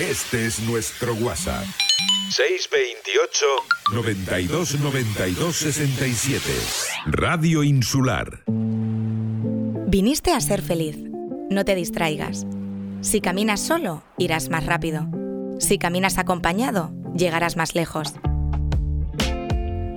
Este es nuestro WhatsApp. 628 92 92 67. Radio Insular. Viniste a ser feliz. No te distraigas. Si caminas solo, irás más rápido. Si caminas acompañado, llegarás más lejos.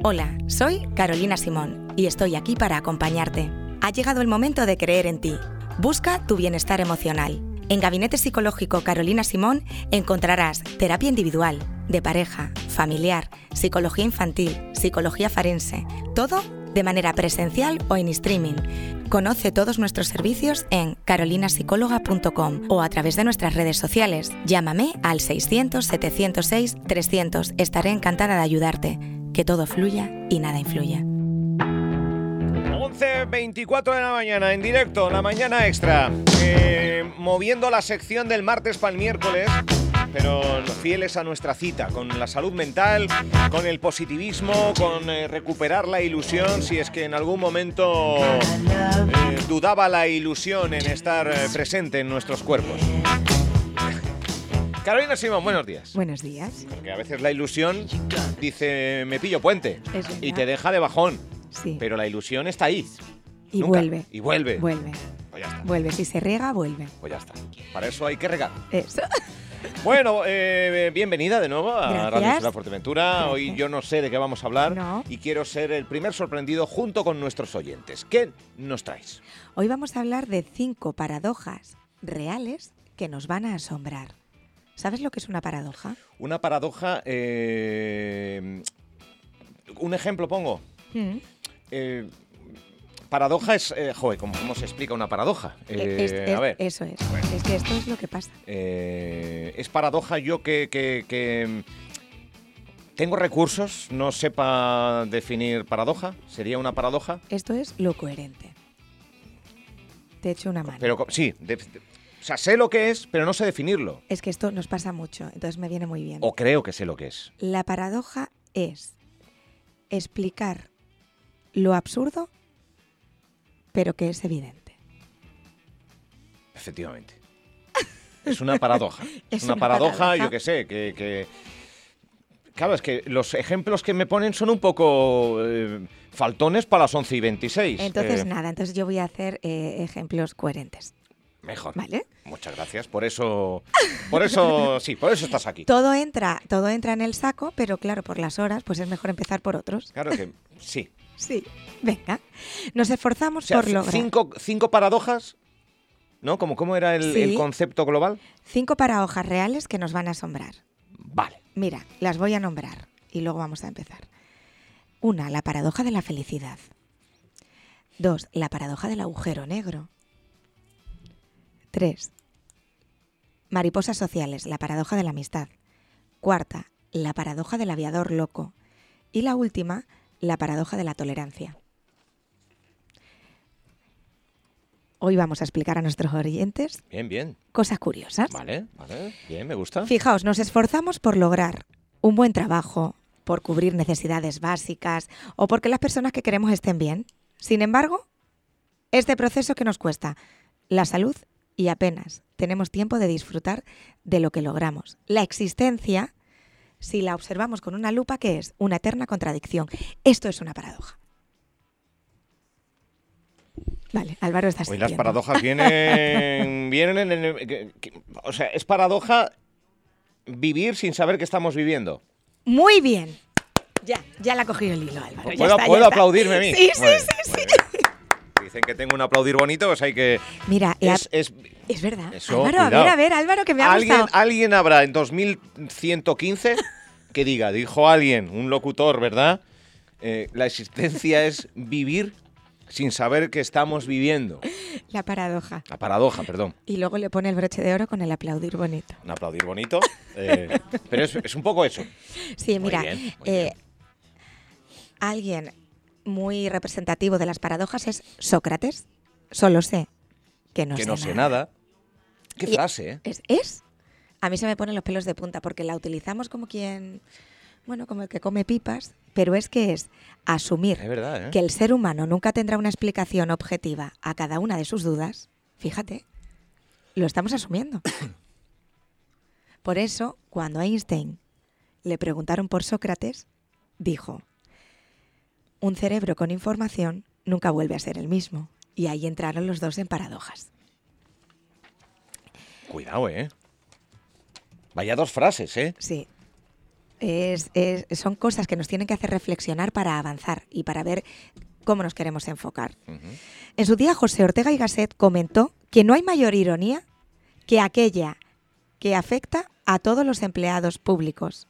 Hola, soy Carolina Simón y estoy aquí para acompañarte. Ha llegado el momento de creer en ti. Busca tu bienestar emocional. En Gabinete Psicológico Carolina Simón encontrarás terapia individual, de pareja, familiar, psicología infantil, psicología forense, todo de manera presencial o en streaming. Conoce todos nuestros servicios en carolinapsicóloga.com o a través de nuestras redes sociales. Llámame al 600-706-300. Estaré encantada de ayudarte. Que todo fluya y nada influya. 11.24 de la mañana, en directo, la mañana extra. Eh, moviendo la sección del martes para el miércoles, pero fieles a nuestra cita, con la salud mental, con el positivismo, con eh, recuperar la ilusión, si es que en algún momento eh, dudaba la ilusión en estar presente en nuestros cuerpos. Carolina Simón, buenos días. Buenos días. Porque a veces la ilusión dice, me pillo puente, Es y te deja de bajón. Sí. Pero la ilusión está ahí. y Nunca. vuelve. Y vuelve. Vuelve. Pues ya está. Vuelve. Si se riega, vuelve. Pues ya está. Para eso hay que regar. Eso. Bueno, eh, bienvenida de nuevo a Gracias. Radio Isla Fuerteventura. Gracias. Hoy yo no sé de qué vamos a hablar No. y quiero ser el primer sorprendido junto con nuestros oyentes. ¿Qué nos traes? Hoy vamos a hablar de cinco paradojas reales que nos van a asombrar. ¿Sabes lo que es una paradoja? Una paradoja. eh, un ejemplo pongo. Mm. Eh, paradoja es. eh, joder, ¿cómo, cómo se explica una paradoja? Eh, es- Eh, es- a ver. Eso es. Es que esto es lo que pasa. Es paradoja yo que, que- que, tengo recursos, no sepa definir paradoja. ¿Sería una paradoja? Esto es lo coherente. Te echo una mano. Pero sí, de- de- o sea, sé lo que es, pero no sé definirlo. Es que esto nos pasa mucho, entonces me viene muy bien. O creo que sé lo que es. La paradoja es explicar lo absurdo, pero que es evidente. Efectivamente. Es una paradoja. Es una, una paradoja, paradoja. yo que sé, que, que- Claro, es que los ejemplos que me ponen son un poco eh, faltones para las 11 y 26. Entonces, Eh, nada, entonces yo voy a hacer eh, ejemplos coherentes. Mejor. ¿Vale? Muchas gracias. Por eso, por eso, sí, por eso estás aquí. Todo entra, todo entra en el saco, pero claro, por las horas, pues es mejor empezar por otros. Claro que sí. Sí. Venga. Nos O esforzamos sea, por lograr cinco, cinco paradojas, ¿no? Como, ¿Cómo era el, Sí. el concepto global? cinco paradojas reales que nos van a asombrar. Vale. Mira, las voy a nombrar y luego vamos a empezar. Una, la paradoja de la felicidad. Dos, la paradoja del agujero negro. Tres, mariposas sociales, la paradoja de la amistad. Cuarta, la paradoja del aviador loco. Y la última, la paradoja de la tolerancia. Hoy vamos a explicar a nuestros oyentes Bien, bien. cosas curiosas. Vale, vale. Bien, me gusta. Fijaos, nos esforzamos por lograr un buen trabajo, por cubrir necesidades básicas o porque las personas que queremos estén bien. Sin embargo, este proceso que nos cuesta la salud y apenas tenemos tiempo de disfrutar de lo que logramos. La existencia, si la observamos con una lupa, ¿qué es? Una eterna contradicción. Esto es una paradoja. Vale, Álvaro está Hoy las paradojas vienen, vienen en el- que- que- o sea, es paradoja vivir sin saber que estamos viviendo. Muy bien. Ya, ya la ha cogido el hilo, Álvaro. ya ¿Puedo, ya puedo está. aplaudirme a mí? Sí, sí, sí. Dicen que tengo un aplaudir bonito, pues hay que... Mira, Es, es- es verdad. Eso, Álvaro, a ver, a ver, Álvaro, que me ha ¿Alguien, gustado. alguien habrá en 2115 que diga, dijo alguien, un locutor, ¿verdad? Eh, la existencia es vivir sin saber que estamos viviendo. La paradoja. La paradoja, perdón. Y luego le pone el broche de oro con el aplaudir bonito. Un aplaudir bonito. eh, pero es, es un poco eso. Sí, Muy mira, bien, eh, alguien muy representativo de las paradojas es Sócrates. Solo sé que no que sé no sé nada. Qué Y- frase, ¿eh? ¿Es, es? A mí se me ponen los pelos de punta porque la utilizamos como quien, bueno, como el que come pipas, pero es que es asumir Es verdad, ¿eh? que el ser humano nunca tendrá una explicación objetiva a cada una de sus dudas, fíjate, lo estamos asumiendo. Por eso, cuando Einstein le preguntaron por Sócrates, dijo, un cerebro con información nunca vuelve a ser el mismo. Y ahí entraron los dos en paradojas. Cuidado, ¿eh? Vaya dos frases, ¿eh? Sí. Es- es- son cosas que nos tienen que hacer reflexionar para avanzar y para ver cómo nos queremos enfocar. En su día, José Ortega y Gasset comentó que no hay mayor ironía que aquella que afecta a todos los empleados públicos.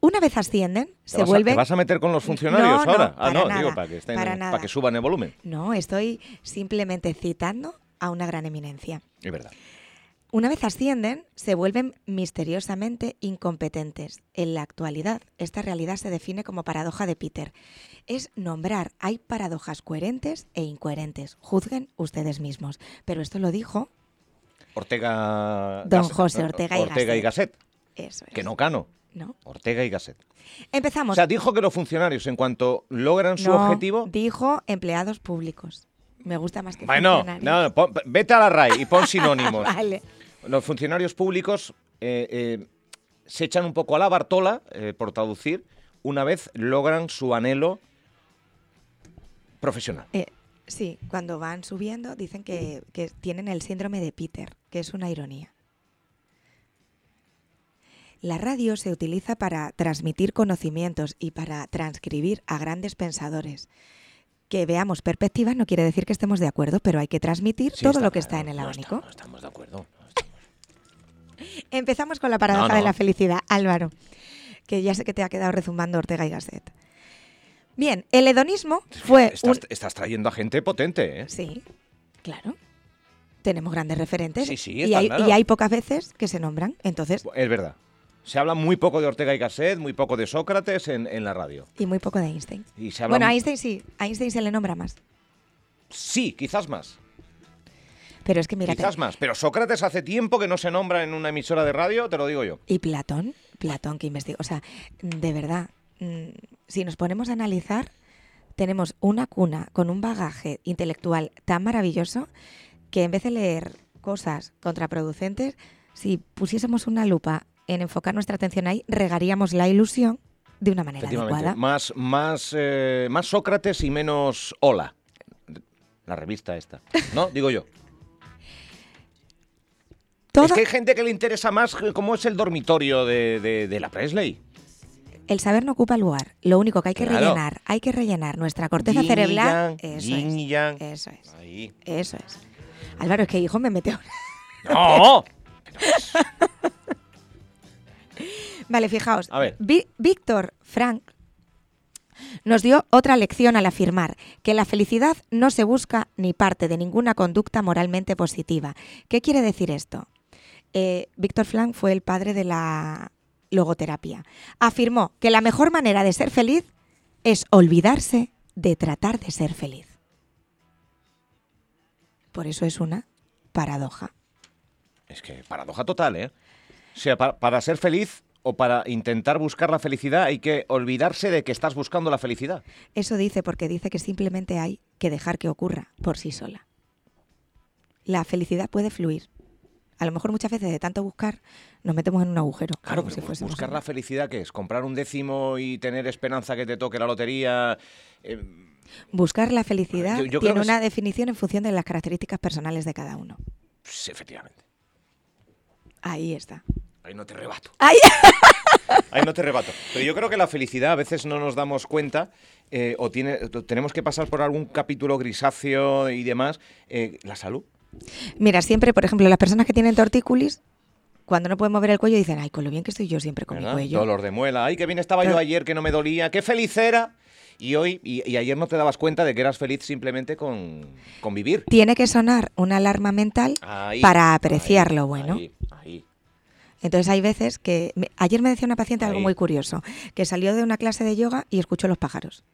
Una vez ascienden, ¿Te se vas, a, vuelve... te vas a meter con los funcionarios No, no, ahora? ah, para no, nada, digo, para que, estén, para que suban el volumen. No, estoy simplemente citando a una gran eminencia. Es verdad. Una vez ascienden, se vuelven misteriosamente incompetentes. En la actualidad, esta realidad se define como paradoja de Peter. Es nombrar, hay paradojas coherentes e incoherentes. Juzguen ustedes mismos. Pero esto lo dijo Ortega... Don Gasset- José Ortega y Ortega y Gasset. eso. Es. Que no cano. ¿No? Ortega y Gasset. Empezamos. O sea, dijo que los funcionarios, en cuanto logran su No, objetivo... Dijo empleados públicos. Me gusta más que Bueno, funcionarios. no, no, pon- vete a la RAI y pon sinónimos. vale. Los funcionarios públicos eh, eh, se echan un poco a la Bartola, eh, por traducir, una vez logran su anhelo profesional. Sí, cuando van subiendo dicen que, que tienen el síndrome de Peter, que es una ironía. La radio se utiliza para transmitir conocimientos y para transcribir a grandes pensadores. Que veamos perspectivas no quiere decir que estemos de acuerdo, pero hay que transmitir Sí, todo lo que está en el abanico. estamos- No estamos de acuerdo. no estamos. Empezamos con la paradoja de la felicidad, Álvaro, que ya sé que te ha quedado rezumbando Ortega y Gasset. Bien, el hedonismo fue Estás, un... estás trayendo a gente potente, ¿eh? Sí, claro. Tenemos grandes referentes Sí, sí, y, está hay, claro. y hay pocas veces que se nombran. Entonces, Es verdad. Se habla muy poco de Ortega y Gasset, muy poco de Sócrates en, en la radio. y muy poco de Einstein. Y se habla Bueno, a Einstein sí, a Einstein se le nombra más. Sí, quizás más. Pero es que mira, Quizás más. Pero Sócrates hace tiempo que no se nombra en una emisora de radio, te lo digo yo. y Platón, Platón que investigó. O sea, de verdad, mm, si nos ponemos a analizar, tenemos una cuna con un bagaje intelectual tan maravilloso que en vez de leer cosas contraproducentes, si pusiésemos una lupa en enfocar nuestra atención ahí, regaríamos la ilusión de una manera adecuada. Más, más, eh, más Sócrates y menos Hola. La revista esta. ¿No? Digo yo. Toda- Es que hay gente que le interesa más cómo es el dormitorio de, de- de la Presley. El saber no ocupa lugar. Lo único que hay que Claro. rellenar, hay que rellenar nuestra corteza Yin y cerebral. yang, Eso yin es. y yang. Eso es. Ahí. Eso es. Álvaro, es que hijo me mete. ¡No! Vale, fijaos. A ver. Vi- Víctor Frank nos dio otra lección al afirmar que la felicidad no se busca ni parte de ninguna conducta moralmente positiva. ¿Qué quiere decir esto? Eh, Víctor Frank fue el padre de la logoterapia. Afirmó que la mejor manera de ser feliz es olvidarse de tratar de ser feliz. Por eso es una paradoja. Es que paradoja total, ¿eh? O sea, pa- para ser feliz o para intentar buscar la felicidad hay que olvidarse de que estás buscando la felicidad. Eso dice porque dice que simplemente hay que dejar que ocurra por sí sola. La felicidad puede fluir. A lo mejor muchas veces de tanto buscar nos metemos en un agujero. Claro, pero si buscar la felicidad, ¿qué es? ¿Comprar un décimo y tener esperanza que te toque la lotería? Eh, Buscar la felicidad Yo- yo creo tiene una es- definición en función de las características personales de cada uno. pues, efectivamente. Ahí está. Ahí no te rebato. ¡Ay! Ahí no te rebato. Pero yo creo que la felicidad a veces no nos damos cuenta eh, o tiene, tenemos que pasar por algún capítulo grisáceo y demás. eh, la salud. Mira, siempre, por ejemplo, las personas que tienen tortícolis, cuando no pueden mover el cuello, dicen, ay, con lo bien que estoy yo siempre con ¿verdad? mi cuello. Dolor de muela. Ay, qué bien estaba yo ayer, que no me dolía. Qué feliz era. Y hoy, y, y ayer no te dabas cuenta de que eras feliz simplemente con, con vivir. Tiene que sonar una alarma mental Ahí, para apreciar ahí, lo bueno. Ahí, ahí. Entonces hay veces que... me- ayer me decía una paciente algo Ahí. muy curioso, que salió de una clase de yoga y escuchó los pájaros.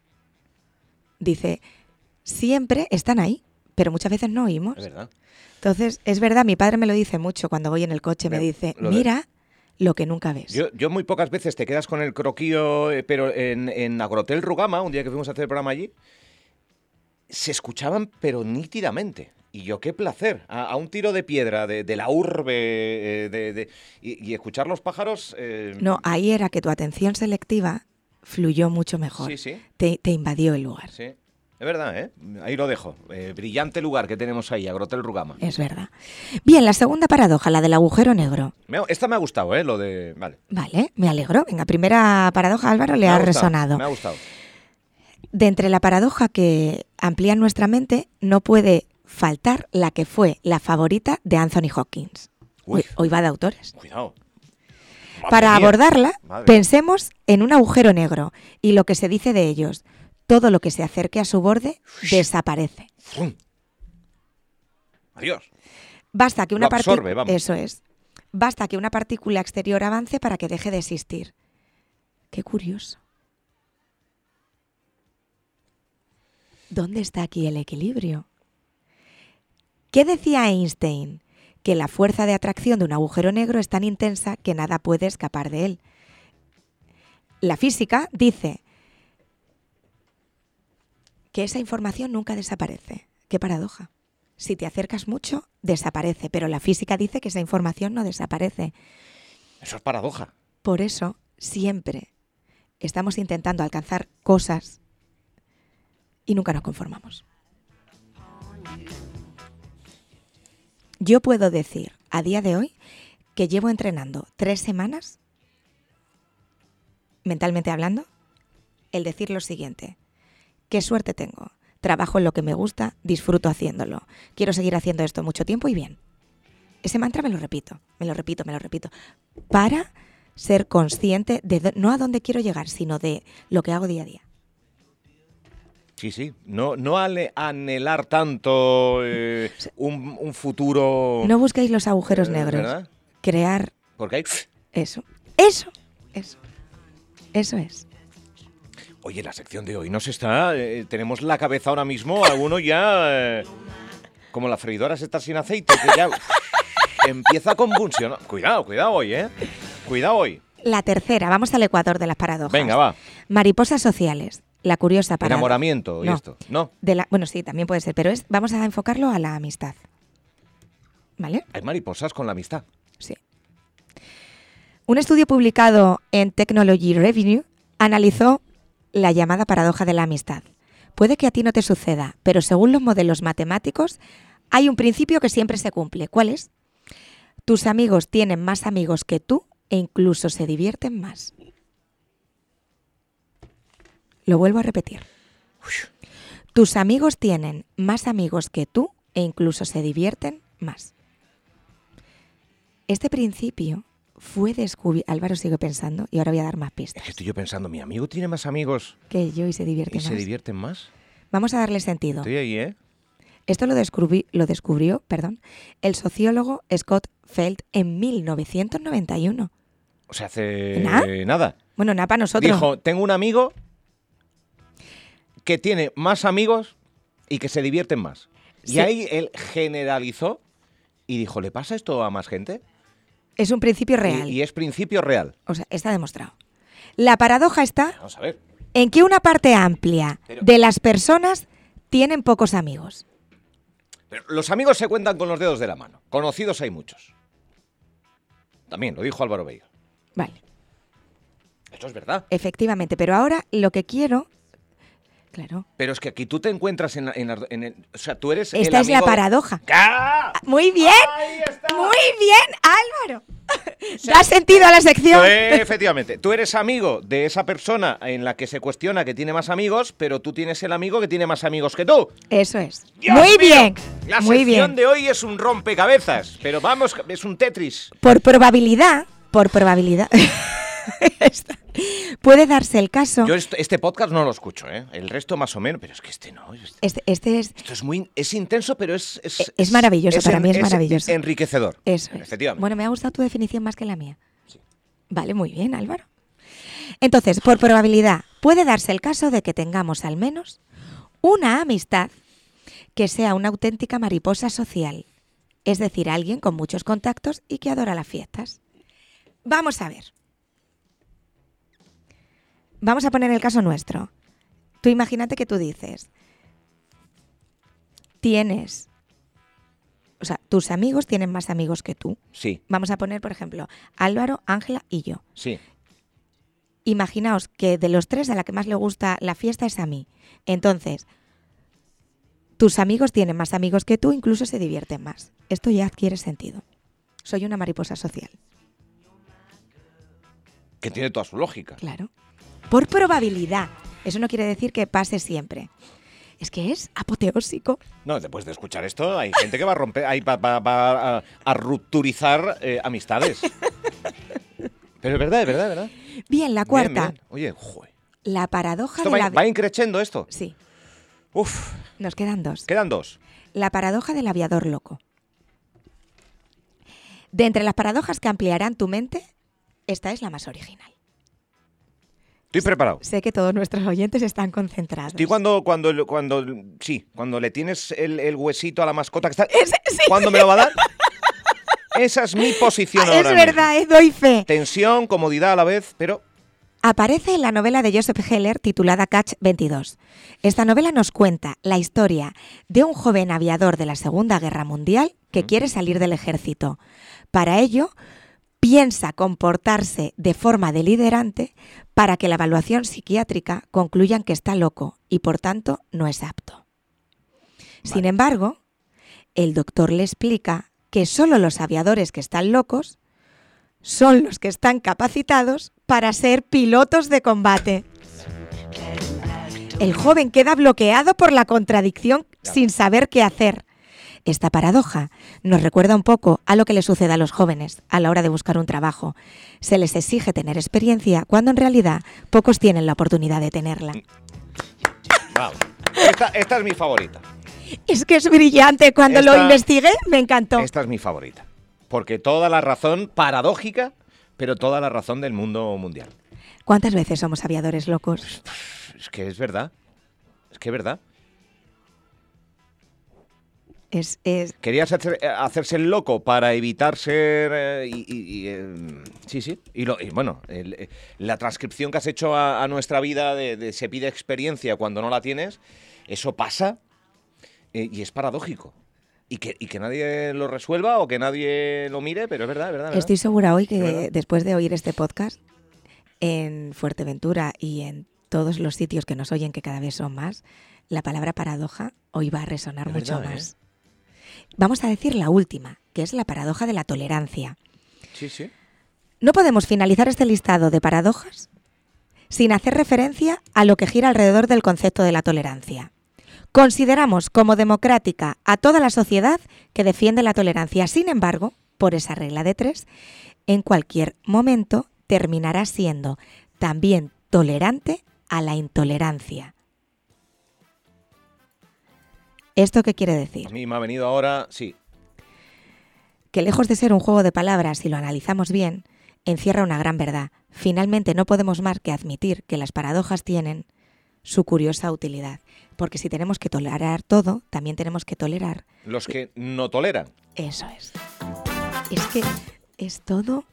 Dice, siempre están ahí, pero muchas veces no oímos. Es verdad. Entonces, es verdad, mi padre me lo dice mucho cuando voy en el coche, me dice, lo de- mira lo que nunca ves. Yo, yo muy pocas veces te quedas con el croquillo, eh, pero en, en Agrotel Rugama, un día que fuimos a hacer el programa allí, se escuchaban pero nítidamente. Y yo qué placer, a, a un tiro de piedra de, de la urbe eh, de, de- y, y escuchar los pájaros. eh, No, ahí era que tu atención selectiva fluyó mucho mejor. Sí, sí. Te, te invadió el lugar. Sí, es verdad, ¿eh? Ahí lo dejo. Eh, brillante lugar que tenemos ahí, Agrotel Rugama. Es verdad. Bien, la segunda paradoja, la del agujero negro. Me esta me ha gustado, ¿eh? Lo de... Vale. Vale, me alegro. Venga, primera paradoja, Álvaro, le Me ha, gustado, resonado. Me ha gustado. De entre la paradoja que amplía nuestra mente, no puede faltar la que fue la favorita de Anthony Hopkins. Uy. Hoy, hoy va de autores. Cuidado. Para abordarla, Madre. pensemos en un agujero negro y lo que se dice de ellos. Todo lo que se acerque a su borde desaparece. Fum. Adiós. Basta que una. Eso es. Basta que una partícula exterior avance para que deje de existir. Qué curioso. ¿Dónde está aquí el equilibrio? ¿Qué decía Einstein? Que la fuerza de atracción de un agujero negro es tan intensa que nada puede escapar de él. La física dice que esa información nunca desaparece. Qué paradoja. Si te acercas mucho, desaparece, pero la física dice que esa información no desaparece. Eso es paradoja. Por eso, siempre estamos intentando alcanzar cosas y nunca nos conformamos. Yo puedo decir a día de hoy que llevo entrenando tres semanas, mentalmente hablando, el decir lo siguiente. Qué suerte tengo. Trabajo en lo que me gusta, disfruto haciéndolo. Quiero seguir haciendo esto mucho tiempo y bien. Ese mantra me lo repito, me lo repito, me lo repito. Para ser consciente de no a dónde quiero llegar, sino de lo que hago día a día. Sí, sí. No, no anhelar tanto eh, un, un futuro... No busquéis los agujeros Eh, negros. ¿verdad? Crear Porque hay... eso. Eso. Eso. Eso es. Oye, la sección de hoy nos está... eh, tenemos la cabeza ahora mismo, alguno ya... eh, como la freidora se está sin aceite, que ya empieza a convulsionar. Cuidado, cuidado hoy, ¿eh? Cuidado hoy. La tercera, vamos al ecuador de las paradojas. Venga, va. Mariposas sociales. La curiosa paradoja. Enamoramiento y No. esto. No, De la, bueno, sí, también puede ser, pero es, vamos a enfocarlo a la amistad. ¿Vale? hay mariposas con la amistad. Sí. Un estudio publicado en Technology Revenue analizó la llamada paradoja de la amistad. Puede que a ti no te suceda, pero según los modelos matemáticos hay un principio que siempre se cumple. ¿Cuál es? Tus amigos tienen más amigos que tú e incluso se divierten más. Lo vuelvo a repetir. Tus amigos tienen más amigos que tú e incluso se divierten más. Este principio fue descubierto. Álvaro sigue pensando y ahora voy a dar más Es pistas. que estoy yo pensando, mi amigo tiene más amigos Que yo y se divierte y más. se divierten más. Vamos a darle sentido. Estoy ahí, ¿eh? Esto lo, descubrí- lo descubrió perdón, el sociólogo Scott Feld en 1991. O sea, hace ¿Nada? nada. Bueno, nada para nosotros. Dijo, tengo un amigo que tiene más amigos y que se divierten más. Y ahí él generalizó y dijo, ¿le pasa esto a más gente? Es un principio real. Y, es principio real. O sea, está demostrado. La paradoja está Vamos a ver. en que una parte amplia Pero- de las personas tienen pocos amigos. Pero los amigos se cuentan con los dedos de la mano. Conocidos hay muchos. También, lo dijo Álvaro Veiga. Vale, Esto es verdad. efectivamente. Pero ahora lo que quiero. Claro. Pero es que aquí tú te encuentras en, la- en la- en el... O sea, tú eres Esta el es la paradoja. Muy bien. Ahí está. Muy bien, Álvaro. ¿Da sentido a la sección? Efectivamente, tú eres amigo de esa persona en la que se cuestiona que tiene más amigos, pero tú tienes el amigo que tiene más amigos que tú. Eso es. ¡Dios Muy mío! bien. La Muy sección bien. de hoy es un rompecabezas, pero vamos, es un Tetris. Por probabilidad, por probabilidad. puede darse el caso. Yo est- este podcast no lo escucho, ¿eh? El resto más o menos, pero es que este no. Este- Este, este es. Esto es muy es intenso, pero es es, Es maravilloso, para mí es maravilloso. enriquecedor. Eso es. Efectivamente. Bueno, me ha gustado tu definición más que la mía. Vale, muy bien, Álvaro. Entonces, por probabilidad, puede darse el caso de que tengamos al menos una amistad que sea una auténtica mariposa social, es decir, alguien con muchos contactos y que adora las fiestas. Vamos a ver. Vamos a poner el caso nuestro. Tú imagínate que tú dices, tienes tus amigos tienen más amigos que tú. Sí, Vamos a poner, por ejemplo, Álvaro, Ángela y yo. sí. Imaginaos que de los tres a la que más le gusta la fiesta es a mí. Entonces, tus amigos tienen más amigos que tú, incluso se divierten más. Esto ya adquiere sentido. Soy una mariposa social, Que tiene toda su lógica. claro. Por probabilidad. Eso no quiere decir que pase siempre. Es que es apoteósico. No, después de escuchar esto, hay gente que va a romper, va, va- va a, a rupturizar eh, amistades. Pero es verdad, es verdad, es verdad. Bien, la cuarta. bien. Oye, joder. La paradoja Esto de va, la... va increchendo esto. Sí, Uf, nos quedan dos. quedan dos. La paradoja del aviador loco. De entre las paradojas que ampliarán tu mente, esta es la más original. Estoy preparado. Sé que todos nuestros oyentes están concentrados. Estoy cuando, cuando, cuando, sí, cuando le tienes el, el huesito a la mascota que está. Sí. ¿Cuándo me lo va a dar? Esa es mi posición Ah, es ahora verdad, eh, doy fe. mismo. Tensión, comodidad a la vez, pero Aparece en la novela de Joseph Heller titulada Catch 22. Esta novela nos cuenta la historia de un joven aviador de la Segunda Guerra Mundial que quiere salir del ejército. Para ello, piensa comportarse de forma deliberante para que la evaluación psiquiátrica concluyan que está loco y por tanto no es apto. Sin embargo, el doctor le explica que solo los aviadores que están locos son los que están capacitados para ser pilotos de combate. El joven queda bloqueado por la contradicción sin saber qué hacer. Esta paradoja nos recuerda un poco a lo que le sucede a los jóvenes a la hora de buscar un trabajo. Se les exige tener experiencia cuando en realidad pocos tienen la oportunidad de tenerla. vamos. Esta, esta es mi favorita. Es que es brillante. Cuando lo investigué me encantó. Esta es mi favorita. Porque toda la razón paradójica, pero toda la razón del mundo mundial. ¿Cuántas veces somos aviadores locos? Es que es verdad. Es que es verdad. Es, es, Querías hacer- eh, hacerse el loco para evitar ser. eh, y, y- y, eh, sí, sí. Y, lo- y bueno, el- la transcripción que has hecho a, a nuestra vida de, de se pide experiencia cuando no la tienes, eso pasa eh, y es paradójico. Y que, y que nadie lo resuelva o que nadie lo mire, pero es verdad, es verdad. es verdad. Estoy segura hoy que después de oír este podcast, en Fuerteventura y en todos los sitios que nos oyen, que cada vez son más, la palabra paradoja hoy va a resonar Es mucho verdad, más. Vamos a decir la última, que es la paradoja de la tolerancia. Sí, sí. No podemos finalizar este listado de paradojas sin hacer referencia a lo que gira alrededor del concepto de la tolerancia. Consideramos como democrática a toda la sociedad que defiende la tolerancia. Sin embargo, por esa regla de tres, en cualquier momento terminará siendo también tolerante a la intolerancia. ¿Esto qué quiere decir? A mí me ha venido ahora, sí. que lejos de ser un juego de palabras, si lo analizamos bien, encierra una gran verdad. Finalmente no podemos más que admitir que las paradojas tienen su curiosa utilidad. Porque si tenemos que tolerar todo, también tenemos que tolerar. Los que no toleran. Eso es. Es que es todo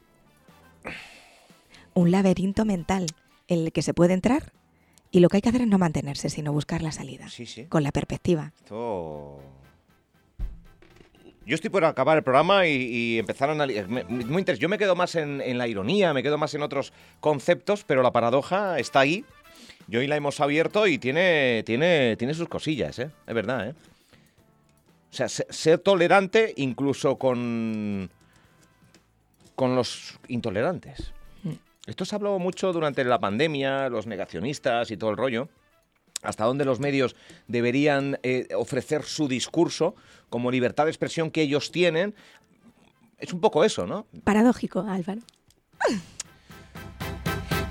un laberinto mental en el que se puede entrar y lo que hay que hacer es no mantenerse, sino buscar la salida. Sí, sí. Con la perspectiva. Esto... Yo estoy por acabar el programa y, y empezar a analizar. Muy interes- Yo me quedo más en, en la ironía, me quedo más en otros conceptos, pero la paradoja está ahí. Y hoy la hemos abierto y tiene, tiene, tiene sus cosillas, ¿eh? Es verdad, ¿eh? O sea, se- ser tolerante incluso con, con los intolerantes. Esto se habló mucho durante la pandemia, los negacionistas y todo el rollo hasta dónde los medios deberían eh, ofrecer su discurso como libertad de expresión que ellos tienen. Es un poco eso, ¿no? Paradójico, Álvaro.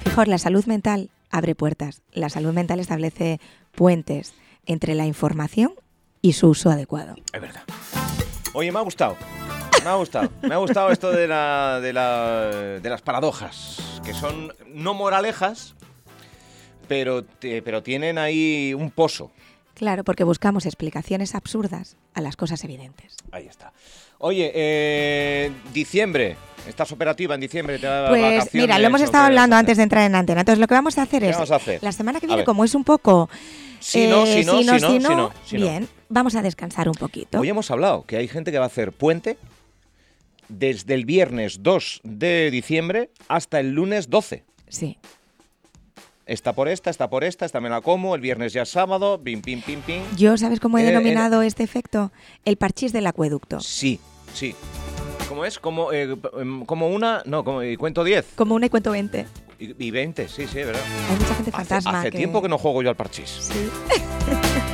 Fijaos, la salud mental abre puertas. La salud mental establece puentes entre la información y su uso adecuado. Es verdad. Oye, me ha gustado. Me ha gustado. Me ha gustado esto de, la, de, la- de las paradojas, que son no moralejas, pero, te- pero tienen ahí un pozo. Claro, porque buscamos explicaciones absurdas a las cosas evidentes. Ahí está. Oye, eh, diciembre. ¿Estás operativa en diciembre? ¿Te da Pues mira, lo hemos estado hablando antes de entrar en antena. Entonces lo que vamos a hacer ¿Qué es, vamos a hacer? la semana que viene, como es un poco... Si no, eh, si no, si no, si no, si no. bien, vamos a descansar un poquito. Hoy hemos hablado que hay gente que va a hacer puente desde el viernes 2 de diciembre hasta el lunes 12. Sí. Está por esta, está por esta, esta me la como, el viernes ya es sábado, pim, pim, pim, pim. Yo, ¿sabes cómo he Eh, denominado este efecto? El parchís del acueducto. Sí, sí. ¿Cómo es? Como, eh, em, como una, no, como, y cuento 10 Como una y cuento 20. y, y 20, sí, sí, ¿verdad? Hay mucha gente Hace, fantasma. hace tiempo que no juego yo al parchís. Sí.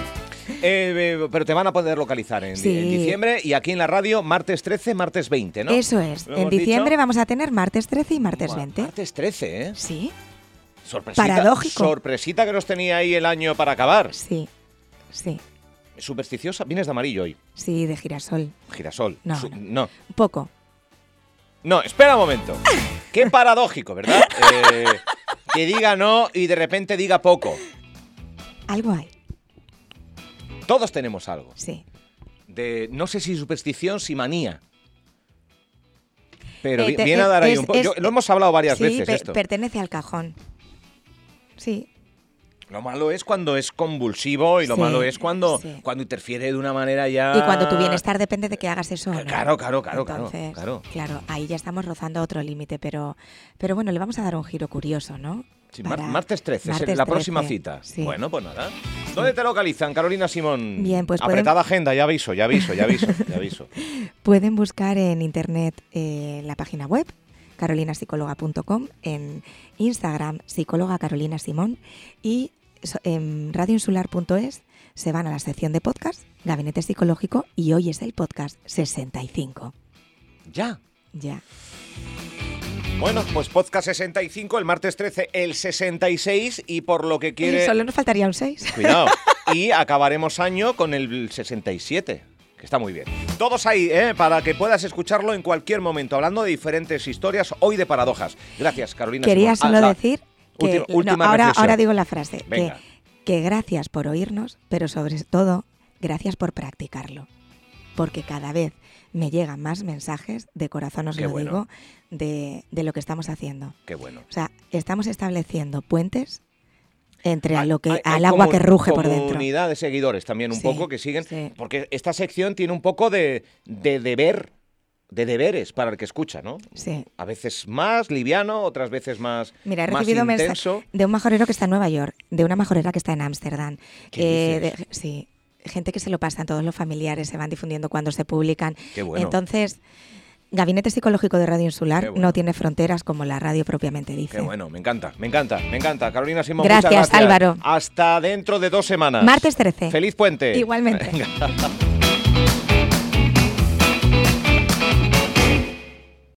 Eh, eh, pero te van a poder localizar en, Sí. en diciembre y aquí en la radio martes 13, martes 20, ¿no? Eso es. ¿Lo En diciembre dicho? vamos a tener martes 13 y martes Ma- 20. Martes 13, ¿eh? Sí, Sorpresita, Paradójico. Sorpresita que nos tenía ahí el año para acabar. sí, sí. Supersticiosa, vienes de amarillo hoy. Sí, de girasol. Girasol. No, Su- no. no. Un poco. No, espera un momento. Qué paradójico, ¿verdad? Eh, que diga no y de repente diga poco. Algo hay. Todos tenemos algo. Sí. De, no sé si superstición, si manía. Pero Eh, te- viene a dar ahí es- un poco. Lo hemos hablado varias sí, veces pe- esto. pertenece al cajón. Sí, Lo malo es cuando es convulsivo y lo Sí, malo es cuando, sí. cuando interfiere de una manera ya. Y cuando tu bienestar depende de que hagas eso. no. Claro, claro, claro, claro, Entonces, claro. ahí ya estamos rozando otro límite, pero, pero bueno, le vamos a dar un giro curioso, ¿no? Sí, Para- martes 13, es la próxima 13, cita. sí. Bueno, pues nada. ¿Dónde te localizan, Carolina Simón? Bien, pues pueden- Apretada agenda, ya aviso, ya aviso, ya aviso, ya aviso. Pueden buscar en internet eh, la página web carolinapsicóloga.com, en Instagram psicóloga Carolina Simón y en radioinsular.es se van a la sección de podcast, Gabinete Psicológico y hoy es el podcast 65. Ya. Ya. Bueno, pues podcast 65, el martes 13, el 66 y por lo que quiere... Solo nos faltaría un 6. Cuidado. Y acabaremos año con el 67, que está muy bien. Todos ahí, ¿eh? para que puedas escucharlo en cualquier momento, hablando de diferentes historias, hoy de paradojas. Gracias, Carolina. Quería Simón. solo Ah, decir que última- no, última ahora, reflexión. ahora digo la frase, que, Venga. que gracias por oírnos, pero sobre todo gracias por practicarlo, porque cada vez me llegan más mensajes, de corazón os Qué lo bueno. digo, de, de lo que estamos haciendo. Qué bueno. O sea, estamos estableciendo puentes entre a Hay- lo que, hay- al hay agua que ruge por dentro. Comunidad de seguidores también un Sí, poco que siguen, sí. porque esta sección tiene un poco de, de deber, de deberes para el que escucha, ¿no? Sí. A veces más liviano, otras veces más, Mira, he más recibido mensajes intenso. de un majorero que está en Nueva York, de una majorera que está en Ámsterdam. ¿Qué eh, sí, gente que se lo pasan, todos los familiares se van difundiendo cuando se publican. Qué bueno. Entonces, Gabinete Psicológico de Radio Insular bueno. no tiene fronteras como la radio propiamente dice. Qué bueno, me encanta, me encanta, me encanta. Carolina Simón, Gracias, muchas gracias. Álvaro. Hasta dentro de dos semanas. Martes 13. Feliz puente. Igualmente. Venga.